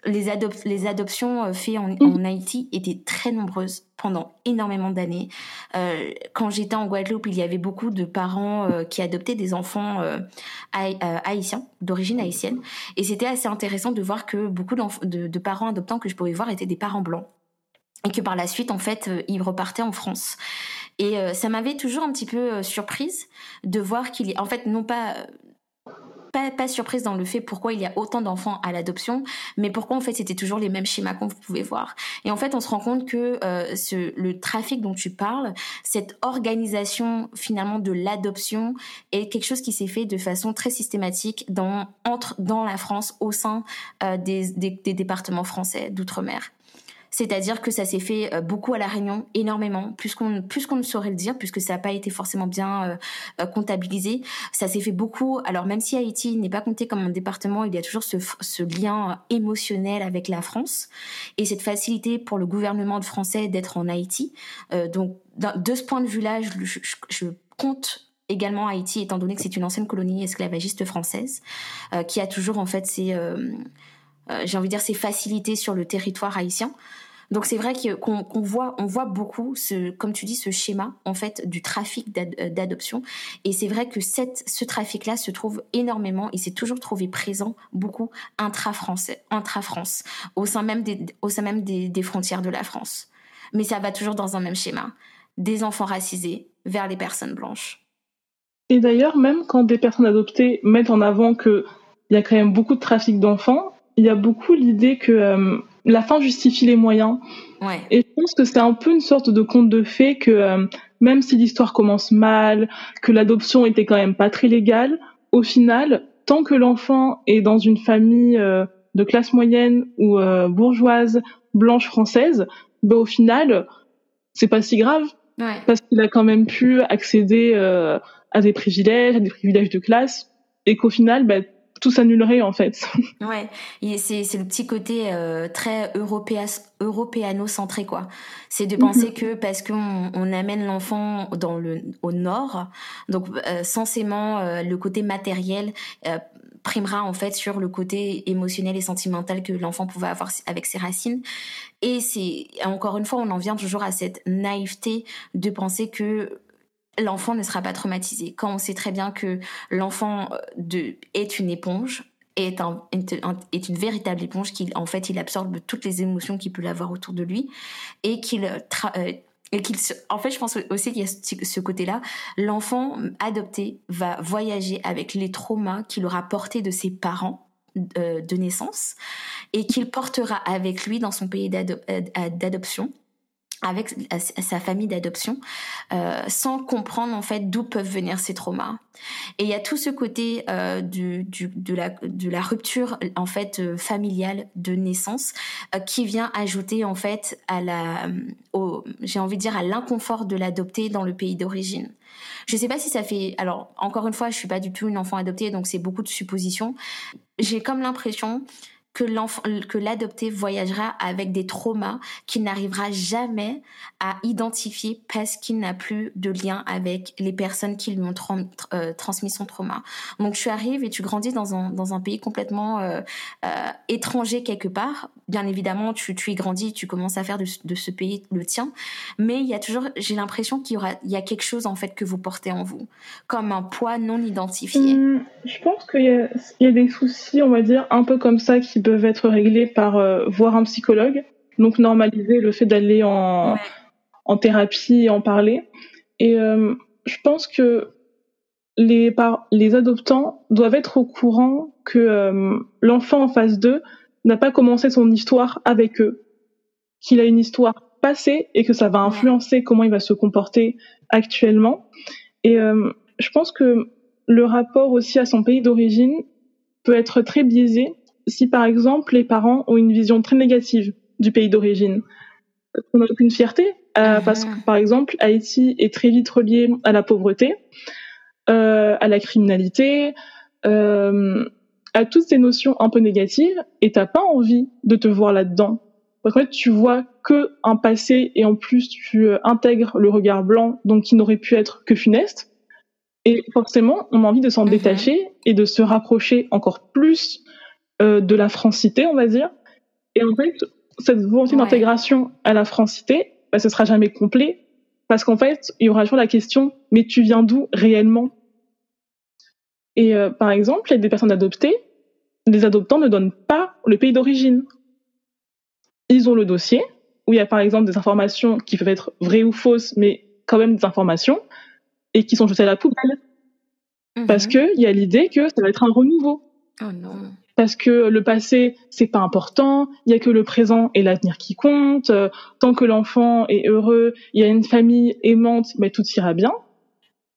les, les adoptions euh, faites en, mm. en, Haïti étaient très nombreuses pendant énormément d'années. Euh, quand j'étais en Guadeloupe, il y avait beaucoup de parents euh, qui adoptaient des enfants euh, haïtiens, d'origine haïtienne. Et c'était assez intéressant de voir que beaucoup de, de, parents adoptants que je pouvais voir étaient des parents blancs. Et que par la suite, en fait, ils repartaient en France. Et ça m'avait toujours un petit peu surprise de voir qu'il y a, en fait, non pas pas, pas surprise dans le fait pourquoi il y a autant d'enfants à l'adoption, mais pourquoi en fait c'était toujours les mêmes schémas qu'on pouvait voir. Et en fait, on se rend compte que euh, ce, le trafic dont tu parles, cette organisation finalement de l'adoption est quelque chose qui s'est fait de façon très systématique dans entre dans la France au sein euh, des, des, des départements français d'outre-mer. C'est-à-dire que ça s'est fait euh, beaucoup à La Réunion, énormément, plus qu'on plus qu'on ne saurait le dire, puisque ça n'a pas été forcément bien euh, euh, comptabilisé. Ça s'est fait beaucoup. Alors même si Haïti n'est pas compté comme un département, il y a toujours ce, lien émotionnel avec la France et cette facilité pour le gouvernement français d'être en Haïti. donc de ce point de vue-là, je, compte également Haïti, étant donné que c'est une ancienne colonie esclavagiste française, qui a toujours en fait ses, j'ai envie de dire, ses facilités sur le territoire haïtien. Donc c'est vrai qu'on voit, on voit beaucoup, ce, comme tu dis, ce schéma en fait du trafic euh, d'adoption. Et c'est vrai que cette, ce trafic-là se trouve énormément et s'est toujours trouvé présent beaucoup intra-français, intra-France, au sein même des, au sein même des, des frontières de la France. Mais ça va toujours dans un même schéma des enfants racisés vers les personnes blanches. Et d'ailleurs, même quand des personnes adoptées mettent en avant qu'il y a quand même beaucoup de trafic d'enfants, il y a beaucoup l'idée que euh, la fin justifie les moyens. Ouais. Et je pense que c'est un peu une sorte de conte de fées que euh, même si l'histoire commence mal, que l'adoption était quand même pas très légale, au final, tant que l'enfant est dans une famille euh, de classe moyenne ou bourgeoise, blanche française, bah, au final, c'est pas si grave. Ouais. Parce qu'il a quand même pu accéder à des privilèges, à des privilèges de classe, et qu'au final, bah, tout s'annulerait en fait. Ouais, c'est c'est le petit côté euh, très européano-centré quoi. C'est de penser mhm. que parce qu'on on amène l'enfant dans le au nord, donc euh, censément euh, le côté matériel euh, primera en fait sur le côté émotionnel et sentimental que l'enfant pouvait avoir avec ses racines. Et c'est encore une fois, on en vient toujours à cette naïveté de penser que l'enfant ne sera pas traumatisé. Quand on sait très bien que l'enfant euh, est une éponge, est, est une véritable éponge, qu'il en fait il absorbe toutes les émotions qu'il peut avoir autour de lui et qu'il euh, euh, et qu'il en fait je pense aussi qu'il y a ce côté-là l'enfant adopté va voyager avec les traumas qu'il aura portés de ses parents de naissance et qu'il portera avec lui dans son pays d'adoption avec sa famille d'adoption euh, sans comprendre en fait d'où peuvent venir ces traumas. Et il y a tout ce côté euh, de la rupture en fait euh, familiale de naissance qui vient ajouter en fait à la j'ai envie de dire à l'inconfort de l'adopter dans le pays d'origine. Je sais pas si ça fait alors encore une fois je suis pas du tout une enfant adoptée donc c'est beaucoup de suppositions. J'ai comme l'impression que l'enfant, que l'adopté voyagera avec des traumas qu'il n'arrivera jamais à identifier parce qu'il n'a plus de lien avec les personnes qui lui ont euh, transmis son trauma. Donc tu arrives et tu grandis dans un dans un pays complètement euh, euh, étranger quelque part. Bien évidemment, tu tu y grandis, tu commences à faire de, ce pays le tien, mais il y a toujours, j'ai l'impression qu'il y a quelque chose en fait que vous portez en vous, comme un poids non identifié. Hum, je pense qu'il y y a des soucis, on va dire, un peu comme ça qui peuvent être réglés par euh, voir un psychologue. Donc normaliser le fait d'aller en, en thérapie et en parler. Et euh, je pense que les, par, les adoptants doivent être au courant que euh, l'enfant en face d'eux n'a pas commencé son histoire avec eux, qu'il a une histoire passée et que ça va influencer comment il va se comporter actuellement. Et je pense que le rapport aussi à son pays d'origine peut être très biaisé si par exemple les parents ont une vision très négative du pays d'origine. qu'on a aucune fierté, euh, parce que par exemple, Haïti est très vite relié à la pauvreté, euh, à la criminalité, euh, à toutes ces notions un peu négatives, et t'as pas envie de te voir là-dedans. Parce qu'en fait, tu vois que un passé et en plus tu intègres le regard blanc, donc qui n'aurait pu être que funeste. Et forcément, on a envie de s'en mhm. détacher et de se rapprocher encore plus euh, de la francité, on va dire. Et en fait, cette volonté d'intégration à la francité, bah, ce sera jamais complet parce qu'en fait, il y aura toujours la question mais tu viens d'où réellement? Et euh, par exemple, il y a des personnes adoptées, les adoptants ne donnent pas le pays d'origine. Ils ont le dossier où il y a par exemple des informations qui peuvent être vraies ou fausses, mais quand même des informations et qui sont jetées à la poubelle. Parce mhm. qu'il y a l'idée que ça va être un renouveau. Oh non. Parce que le passé, c'est pas important, il y a que le présent et l'avenir qui comptent. Euh, tant que l'enfant est heureux, il y a une famille aimante, mais tout ira bien.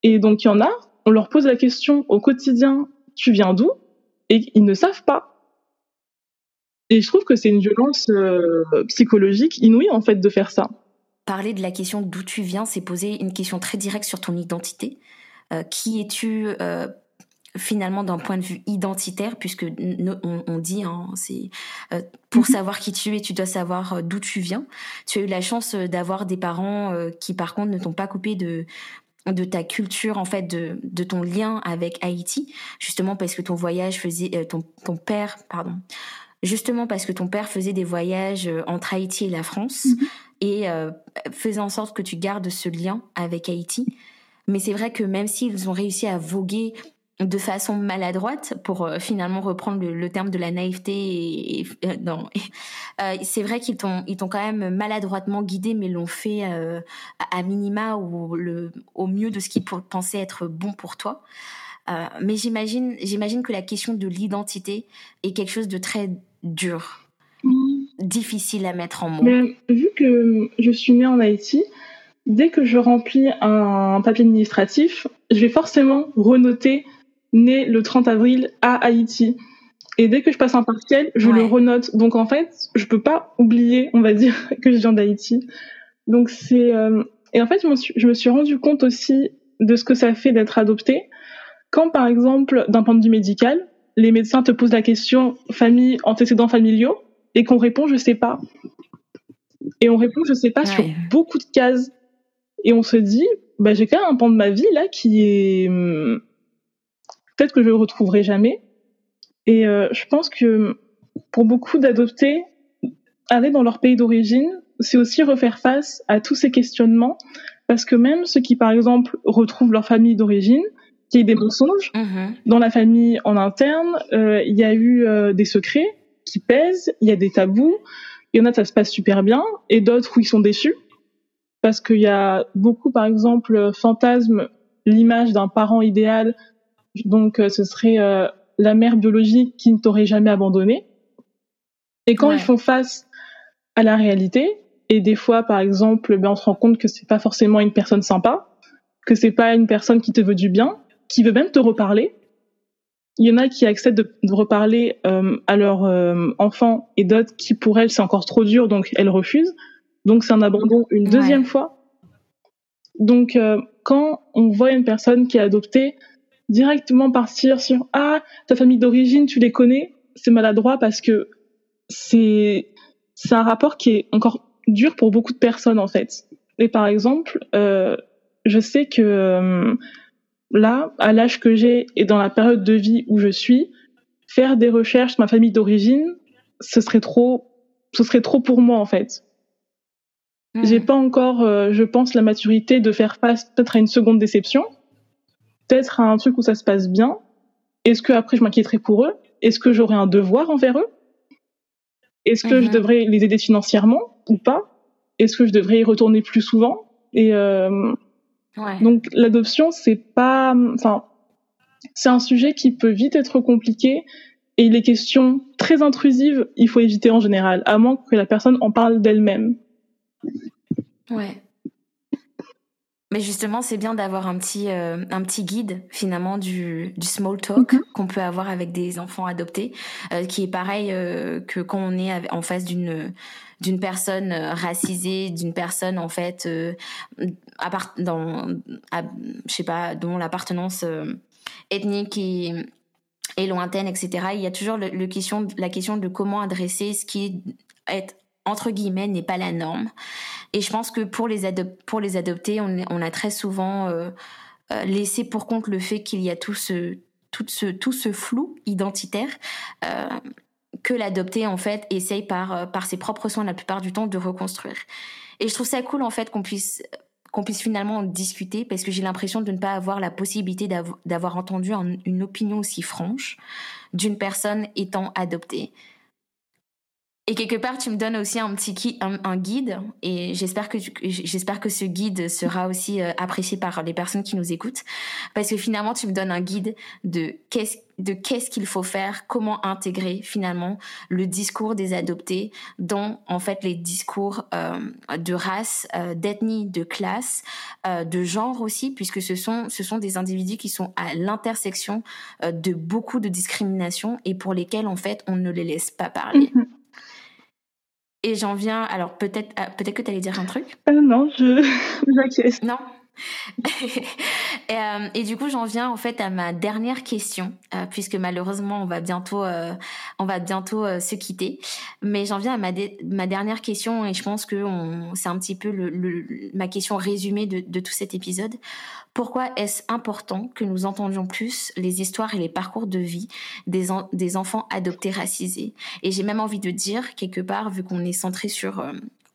Et donc il y en a, on leur pose la question au quotidien, tu viens d'où? Et ils ne savent pas. Et je trouve que c'est une violence euh, psychologique inouïe en fait de faire ça parler de la question d'où tu viens, c'est poser une question très directe sur ton identité. Euh, qui es-tu finalement d'un point de vue identitaire, puisque on, dit, hein, c'est euh, pour mhm. savoir qui tu es, tu dois savoir d'où tu viens. Tu as eu la chance d'avoir des parents qui, par contre, ne t'ont pas coupé de de ta culture en fait de, de ton lien avec Haïti justement parce que ton voyage faisait ton ton père pardon justement parce que ton père faisait des voyages entre Haïti et la France mhm et euh, faisant en sorte que tu gardes ce lien avec Haïti. Mais c'est vrai que même s'ils ont réussi à voguer de façon maladroite, pour euh, finalement reprendre le, terme de la naïveté, et, euh, non, c'est vrai qu'ils t'ont ils t'ont quand même maladroitement guidé, mais l'ont fait à minima ou le au mieux de ce qu'ils pensaient être bon pour toi. mais j'imagine j'imagine que la question de l'identité est quelque chose de très dur difficile à mettre en mots. Mais, Vu que je suis née en Haïti, dès que je remplis un papier administratif, je vais forcément renoter né le 30 avril à Haïti. Et dès que je passe un partiel, je le renote. Donc en fait, je peux pas oublier, on va dire, que je viens d'Haïti. Donc c'est euh, et en fait, je me, suis, je me suis rendu compte aussi de ce que ça fait d'être adopté. Quand par exemple, d'un point de vue médical, les médecins te posent la question famille, antécédents familiaux, et qu'on répond je sais pas. Et on répond je sais pas sur beaucoup de cases. Et on se dit, bah, j'ai quand même un pan de ma vie là qui est hmm, peut-être que je le retrouverai jamais. Et euh, je pense que pour beaucoup d'adoptés, aller dans leur pays d'origine, c'est aussi refaire face à tous ces questionnements, parce que même ceux qui, par exemple, retrouvent leur famille d'origine, qui y des mensonges mm-hmm. dans la famille en interne, euh, il y a eu euh, des secrets, qui pèsent, il y a des tabous, il y en a ça se passe super bien, et d'autres où ils sont déçus, parce qu'il y a beaucoup, par exemple, fantasme l'image d'un parent idéal, donc euh, ce serait euh, la mère biologique qui ne t'aurait jamais abandonné. Et quand ils font face à la réalité, et des fois, par exemple, ben, on se rend compte que c'est pas forcément une personne sympa, que c'est pas une personne qui te veut du bien, qui veut même te reparler, il y en a qui acceptent de, reparler euh, à leur euh, enfant et d'autres qui pour elles c'est encore trop dur donc elles refusent. Donc c'est un abandon une deuxième fois. Donc euh, quand on voit une personne qui est adoptée directement partir sur ah ta famille d'origine tu les connais? C'est maladroit parce que c'est c'est un rapport qui est encore dur pour beaucoup de personnes en fait. Et par exemple je sais que là, à l'âge que j'ai et dans la période de vie où je suis, faire des recherches sur ma famille d'origine, ce serait trop, ce serait trop pour moi en fait. Hmm. J'ai pas encore, euh, je pense, la maturité de faire face peut-être à une seconde déception, peut-être à un truc où ça se passe bien. Est-ce que après je m'inquiéterai pour eux? Est-ce que j'aurai un devoir envers eux? Est-ce que je hmm. devrais les aider financièrement ou pas? Est-ce que je devrais y retourner plus souvent? Et euh, donc l'adoption, c'est pas, enfin, c'est un sujet qui peut vite être compliqué et les questions très intrusives, il faut éviter en général, à moins que la personne en parle d'elle-même. Ouais. Mais justement, c'est bien d'avoir un petit euh, un petit guide finalement du, du small talk mhm. qu'on peut avoir avec des enfants adoptés, euh, qui est pareil euh, que quand on est en face d'une d'une personne racisée, d'une personne en fait à part, dans je sais pas dont l'appartenance ethnique et et lointaine, etc. Il y a toujours le, question, la question de comment adresser ce qui est entre guillemets n'est pas la norme. Et je pense que pour les, pour les adopter, on, a très souvent euh, euh, laissé pour compte le fait qu'il y a tout ce, tout ce, tout ce flou identitaire. Euh, que l'adopté en fait essaye par par ses propres soins la plupart du temps de reconstruire. Et je trouve ça cool en fait qu'on puisse qu'on puisse finalement en discuter parce que j'ai l'impression de ne pas avoir la possibilité d'avoir entendu une opinion aussi franche d'une personne étant adoptée. Et quelque part, tu me donnes aussi un petit un, guide, et j'espère que j'espère que ce guide sera aussi euh, apprécié par les personnes qui nous écoutent, parce que finalement, tu me donnes un guide de qu'est-ce de qu'est-ce qu'il faut faire, comment intégrer finalement le discours des adoptés dans en fait les discours euh, de race, euh, d'ethnie, de classe, de genre aussi, puisque ce sont ce sont des individus qui sont à l'intersection de beaucoup de discriminations et pour lesquels en fait on ne les laisse pas parler. Mm-hmm. Et j'en viens, alors peut-être ah, peut-être que tu allais dire un truc? Euh, Non, je j'acquiesce. Non? et, euh, et, du coup, j'en viens en fait à ma dernière question, euh, puisque malheureusement, on va bientôt, euh, on va bientôt se quitter. Mais j'en viens à ma, dernière question, et je pense que c'est un petit peu ma question résumée de, de tout cet épisode. Pourquoi est-ce important que nous entendions plus les histoires et les parcours de vie des, des enfants adoptés racisés? Et j'ai même envie de dire, quelque part, vu qu'on est centré sur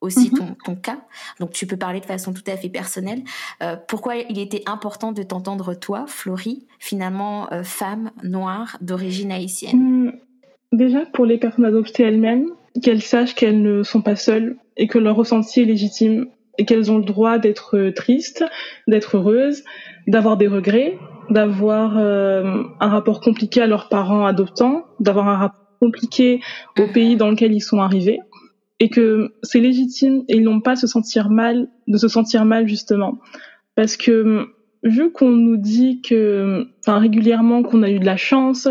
aussi mhm. ton, ton, cas, donc tu peux parler de façon tout à fait personnelle, euh, pourquoi il était important de t'entendre toi, Florie, finalement euh, femme noire d'origine haïtienne? Hmm, Déjà pour les personnes adoptées elles-mêmes, qu'elles sachent qu'elles ne sont pas seules et que leur ressenti est légitime et qu'elles ont le droit d'être tristes, d'être heureuses, d'avoir des regrets, d'avoir euh, un rapport compliqué à leurs parents adoptants, d'avoir un rapport compliqué au mhm. pays dans lequel ils sont arrivés, et que c'est légitime et ils n'ont pas à se sentir mal, de se sentir mal justement, parce que vu qu'on nous dit que, enfin régulièrement qu'on a eu de la chance,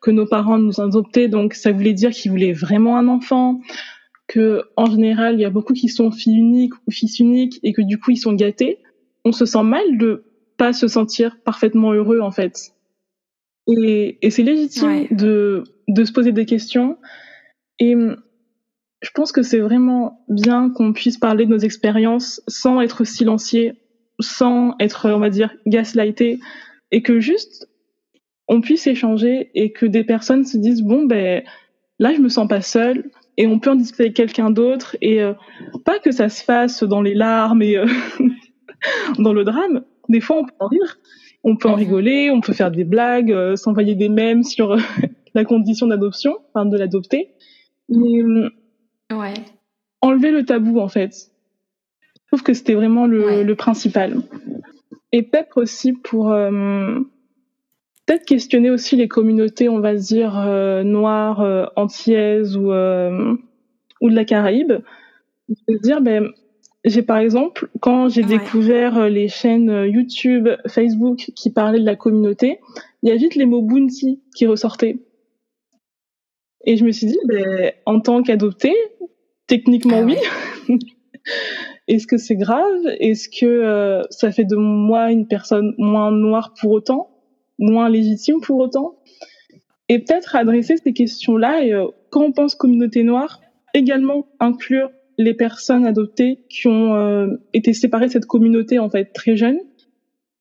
que nos parents nous ont adoptés, donc ça voulait dire qu'ils voulaient vraiment un enfant, que en général il y a beaucoup qui sont filles uniques ou fils uniques et que du coup ils sont gâtés, on se sent mal de pas se sentir parfaitement heureux en fait. Et, et c'est légitime de, de se poser des questions. Et je pense que c'est vraiment bien qu'on puisse parler de nos expériences sans être silencié, sans être, on va dire, gaslighté, et que juste on puisse échanger et que des personnes se disent bon ben là je me sens pas seule et on peut en discuter avec quelqu'un d'autre et euh, pas que ça se fasse dans les larmes et euh, dans le drame. Des fois, on peut en rire, on peut en rigoler, on peut faire des blagues, euh, s'envoyer des mèmes sur la condition d'adoption, enfin de l'adopter. Mais ouais. enlever le tabou en fait. Je trouve que c'était vraiment le, le, principal. Et peut-être aussi pour peut-être questionner aussi les communautés, on va dire, euh, noires, euh, antillaises ou, euh, ou de la Caraïbe. De dire, ben, j'ai par exemple, quand j'ai découvert euh, les chaînes euh, YouTube, Facebook qui parlaient de la communauté, il y a vite les mots bounty qui ressortaient. Et je me suis dit, ben, en tant qu'adopté, techniquement ah oui. Est-ce que c'est grave? Est-ce que ça fait de moi une personne moins noire pour autant? Moins légitime pour autant? Et peut-être adresser ces questions-là et euh, quand on pense communauté noire, également inclure les personnes adoptées qui ont euh, été séparées de cette communauté en fait très jeunes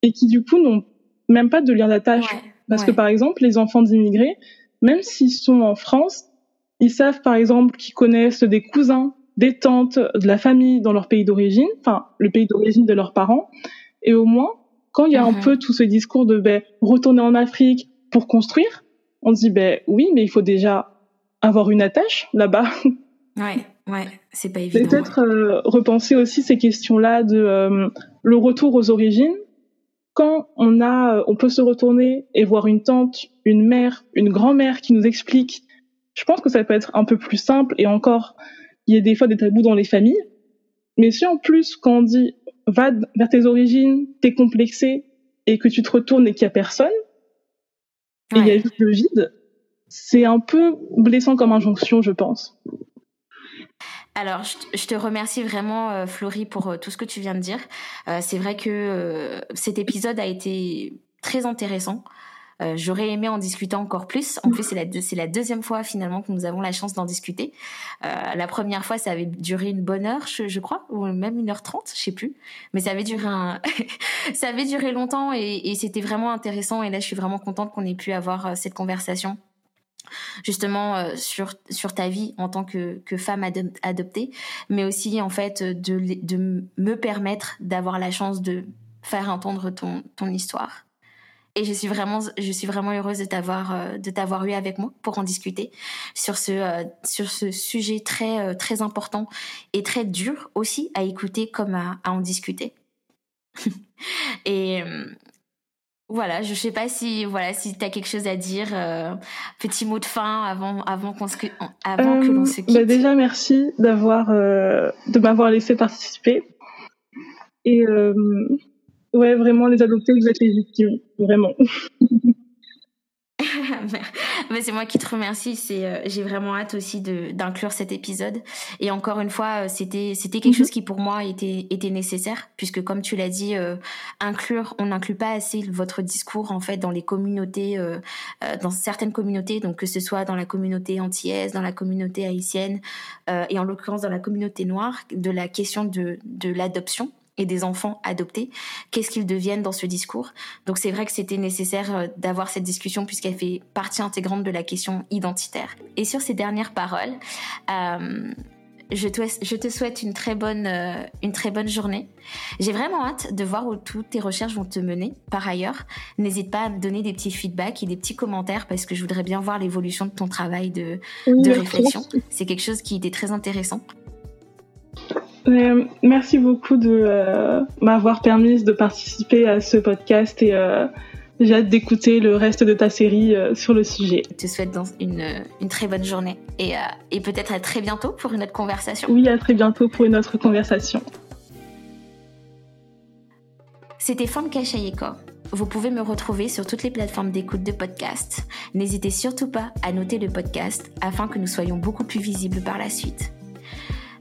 et qui du coup n'ont même pas de lien d'attache. Parce que par exemple, les enfants d'immigrés, même s'ils sont en France, ils savent par exemple qu'ils connaissent des cousins, des tantes, de la famille dans leur pays d'origine, enfin le pays d'origine de leurs parents, et au moins quand il y a un mhm. peu tout ce discours de ben, retourner en Afrique pour construire, on dit ben oui, mais il faut déjà avoir une attache là-bas. Ouais, ouais, c'est pas évident. Peut-être euh, repenser aussi ces questions-là de euh, le retour aux origines. Quand on a, on peut se retourner et voir une tante, une mère, une grand-mère qui nous explique. Je pense que ça peut être un peu plus simple et encore, il y a des fois des tabous dans les familles. Mais si en plus, quand on dit va vers tes origines, t'es complexé et que tu te retournes et qu'il y a personne, et il y a juste le vide, c'est un peu blessant comme injonction, je pense. Alors, je te remercie vraiment, euh, Florie, pour euh, tout ce que tu viens de dire. Euh, c'est vrai que cet épisode a été très intéressant. J'aurais aimé en discuter encore plus. En plus, c'est la, deuxième fois finalement que nous avons la chance d'en discuter. la première fois, ça avait duré une bonne heure, je, crois, ou même une heure trente, je sais plus. Mais ça avait duré longtemps et, c'était vraiment intéressant. Et là, je suis vraiment contente qu'on ait pu avoir cette conversation justement euh, sur ta vie en tant que femme adoptée, mais aussi en fait de me permettre d'avoir la chance de faire entendre ton histoire. Et je suis vraiment je suis vraiment heureuse de t'avoir euh, de t'avoir eu avec moi pour en discuter sur ce euh, sur ce sujet très très important et très dur aussi à écouter comme à, à en discuter. et voilà, je sais pas si voilà si tu as quelque chose à dire, euh, petit mot de fin avant avant qu'on avant que l'on se euh, quitte. Bah déjà merci d'avoir euh, de m'avoir laissé participer et ouais vraiment les adoptés vous êtes légitimes vraiment. Mais c'est moi qui te remercie. C'est, euh, j'ai vraiment hâte aussi de, d'inclure cet épisode. Et encore une fois, euh, c'était, c'était quelque mhm. chose qui pour moi était, était nécessaire, puisque comme tu l'as dit, euh, inclure, on n'inclut pas assez votre discours en fait dans les communautés, dans certaines communautés, donc que ce soit dans la communauté antillaise, dans la communauté haïtienne, et en l'occurrence dans la communauté noire, de la question de, de l'adoption et des enfants adoptés, qu'est-ce qu'ils deviennent dans ce discours? Donc c'est vrai que c'était nécessaire euh, d'avoir cette discussion puisqu'elle fait partie intégrante de la question identitaire. Et sur ces dernières paroles, euh, je, te, je te souhaite une très bonne, euh, une très bonne journée. J'ai vraiment hâte de voir où toutes tes recherches vont te mener. Par ailleurs, n'hésite pas à me donner des petits feedbacks et des petits commentaires parce que je voudrais bien voir l'évolution de ton travail de, de réflexion. C'est quelque chose qui était très intéressant. Euh, merci beaucoup de euh, m'avoir permis de participer à ce podcast et euh, j'ai hâte d'écouter le reste de ta série sur le sujet. Je te souhaite une, une très bonne journée et, et peut-être à très bientôt pour une autre conversation. Oui, à très bientôt pour une autre conversation. C'était Femme Kachayeko. Vous pouvez me retrouver sur toutes les plateformes d'écoute de podcast. N'hésitez surtout pas à noter le podcast afin que nous soyons beaucoup plus visibles par la suite.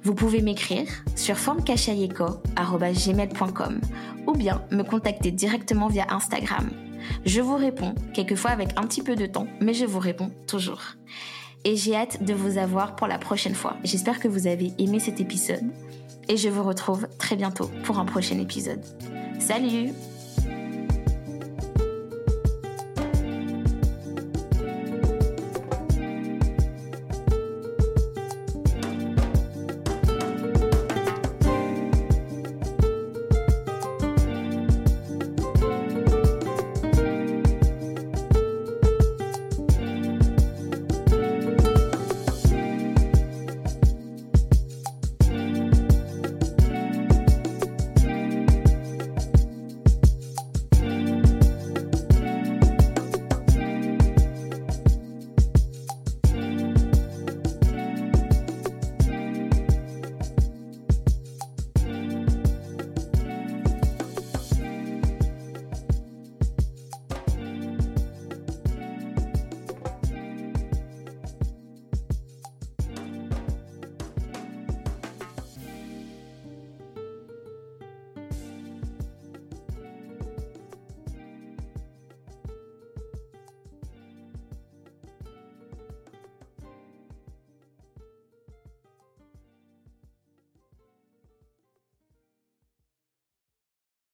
Vous pouvez m'écrire sur formcachayeko.com ou bien me contacter directement via Instagram. Je vous réponds, quelquefois avec un petit peu de temps, mais je vous réponds toujours. Et j'ai hâte de vous avoir pour la prochaine fois. J'espère que vous avez aimé cet épisode et je vous retrouve très bientôt pour un prochain épisode. Salut